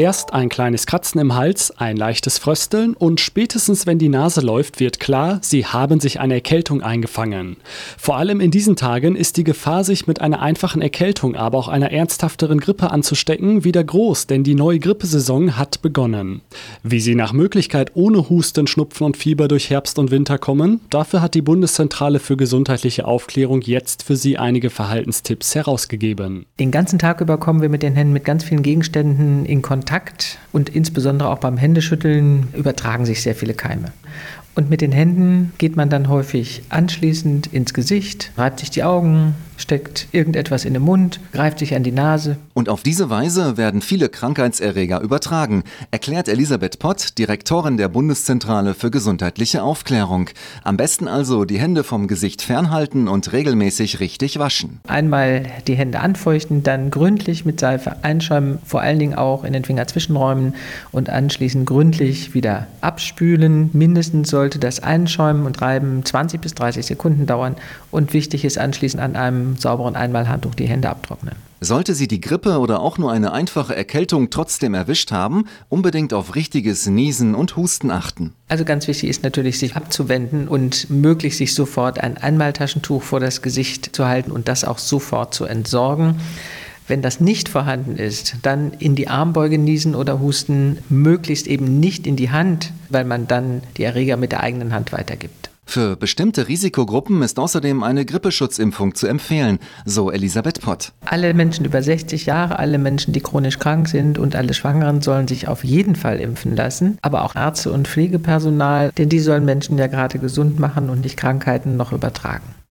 Erst ein kleines Kratzen im Hals, ein leichtes Frösteln und spätestens wenn die Nase läuft, wird klar, Sie haben sich eine Erkältung eingefangen. Vor allem in diesen Tagen ist die Gefahr, sich mit einer einfachen Erkältung, aber auch einer ernsthafteren Grippe anzustecken, wieder groß, denn die neue Grippesaison hat begonnen. Wie Sie nach Möglichkeit ohne Husten, Schnupfen und Fieber durch Herbst und Winter kommen, dafür hat die Bundeszentrale für gesundheitliche Aufklärung jetzt für Sie einige Verhaltenstipps herausgegeben. Den ganzen Tag über kommen wir mit den Händen mit ganz vielen Gegenständen in Kontakt Kontakt und insbesondere auch beim Händeschütteln übertragen sich sehr viele Keime. Und mit den Händen geht man dann häufig anschließend ins Gesicht, reibt sich die Augen, steckt irgendetwas in den Mund, greift sich an die Nase. Und auf diese Weise werden viele Krankheitserreger übertragen, erklärt Elisabeth Pott, Direktorin der Bundeszentrale für gesundheitliche Aufklärung. Am besten also die Hände vom Gesicht fernhalten und regelmäßig richtig waschen. Einmal die Hände anfeuchten, dann gründlich mit Seife einschäumen, vor allen Dingen auch in den Fingerzwischenräumen und anschließend gründlich wieder abspülen. Mindestens sollte das Einschäumen und Reiben 20 bis 30 Sekunden dauern und wichtig ist anschließend an einem sauberen Einmalhandtuch die Hände abtrocknen. Sollte Sie die Grippe oder auch nur eine einfache Erkältung trotzdem erwischt haben, unbedingt auf richtiges Niesen und Husten achten. Also ganz wichtig ist natürlich, sich abzuwenden und möglichst sich sofort ein Einmaltaschentuch vor das Gesicht zu halten und das auch sofort zu entsorgen. Wenn das nicht vorhanden ist, dann in die Armbeuge niesen oder husten, möglichst eben nicht in die Hand, weil man dann die Erreger mit der eigenen Hand weitergibt. Für bestimmte Risikogruppen ist außerdem eine Grippeschutzimpfung zu empfehlen, so Elisabeth Pott. Alle Menschen über 60 Jahre, alle Menschen, die chronisch krank sind und alle Schwangeren sollen sich auf jeden Fall impfen lassen, aber auch Ärzte und Pflegepersonal, denn die sollen Menschen ja gerade gesund machen und nicht Krankheiten noch übertragen.